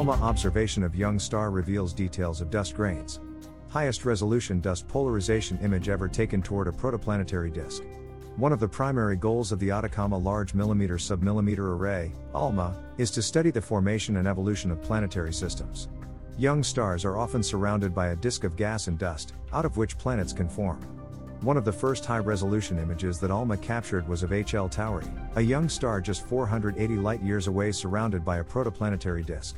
ALMA observation of young star reveals details of dust grains. Highest resolution dust polarization image ever taken toward a protoplanetary disk. One of the primary goals of the Atacama Large Millimeter Submillimeter Array, ALMA, is to study the formation and evolution of planetary systems. Young stars are often surrounded by a disk of gas and dust, out of which planets can form. One of the first high resolution images that ALMA captured was of HL Tauri, a young star just 480 light years away surrounded by a protoplanetary disk.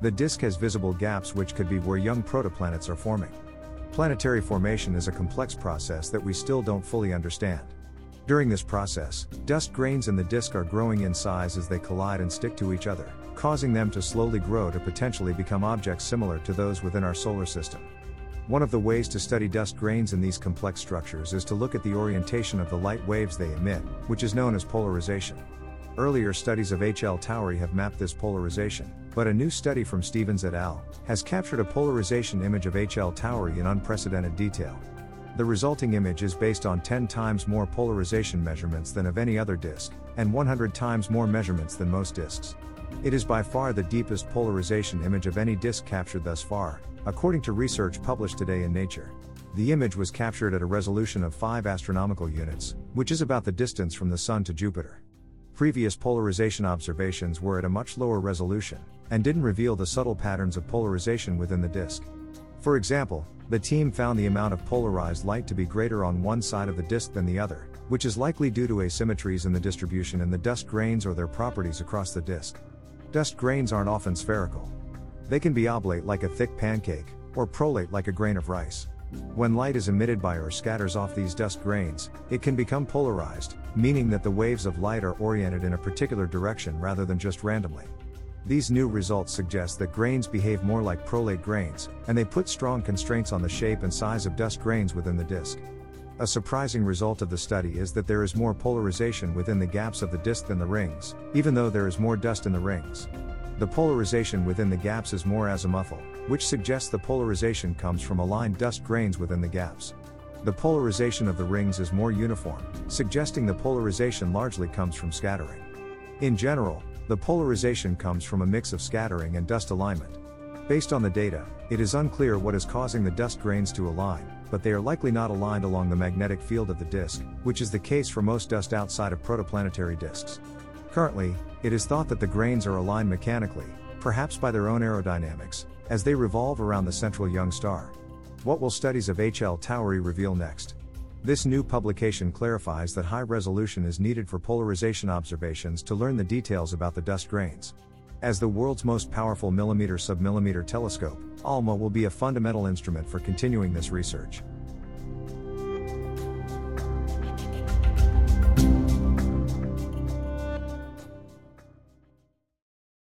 The disk has visible gaps which could be where young protoplanets are forming. Planetary formation is a complex process that we still don't fully understand. During this process, dust grains in the disk are growing in size as they collide and stick to each other, causing them to slowly grow to potentially become objects similar to those within our solar system. One of the ways to study dust grains in these complex structures is to look at the orientation of the light waves they emit, which is known as polarization. Earlier studies of HL Tauri have mapped this polarization, but a new study from Stephens et al. has captured a polarization image of HL Tauri in unprecedented detail. The resulting image is based on 10 times more polarization measurements than of any other disk, and 100 times more measurements than most disks. It is by far the deepest polarization image of any disk captured thus far, according to research published today in Nature. The image was captured at a resolution of 5 astronomical units, which is about the distance from the Sun to Jupiter. Previous polarization observations were at a much lower resolution, and didn't reveal the subtle patterns of polarization within the disk. For example, the team found the amount of polarized light to be greater on one side of the disk than the other, which is likely due to asymmetries in the distribution in the dust grains or their properties across the disk. Dust grains aren't often spherical. They can be oblate like a thick pancake, or prolate like a grain of rice. When light is emitted by or scatters off these dust grains, it can become polarized, meaning that the waves of light are oriented in a particular direction rather than just randomly. These new results suggest that grains behave more like prolate grains, and they put strong constraints on the shape and size of dust grains within the disk. A surprising result of the study is that there is more polarization within the gaps of the disk than the rings, even though there is more dust in the rings. The polarization within the gaps is more azimuthal, which suggests the polarization comes from aligned dust grains within the gaps. The polarization of the rings is more uniform, suggesting the polarization largely comes from scattering. In general, the polarization comes from a mix of scattering and dust alignment. Based on the data, it is unclear what is causing the dust grains to align, but they are likely not aligned along the magnetic field of the disk, which is the case for most dust outside of protoplanetary disks. Currently, it is thought that the grains are aligned mechanically, perhaps by their own aerodynamics, as they revolve around the central young star. What will studies of HL Tauri reveal next? This new publication clarifies that high resolution is needed for polarization observations to learn the details about the dust grains. As the world's most powerful millimeter submillimeter telescope, ALMA will be a fundamental instrument for continuing this research.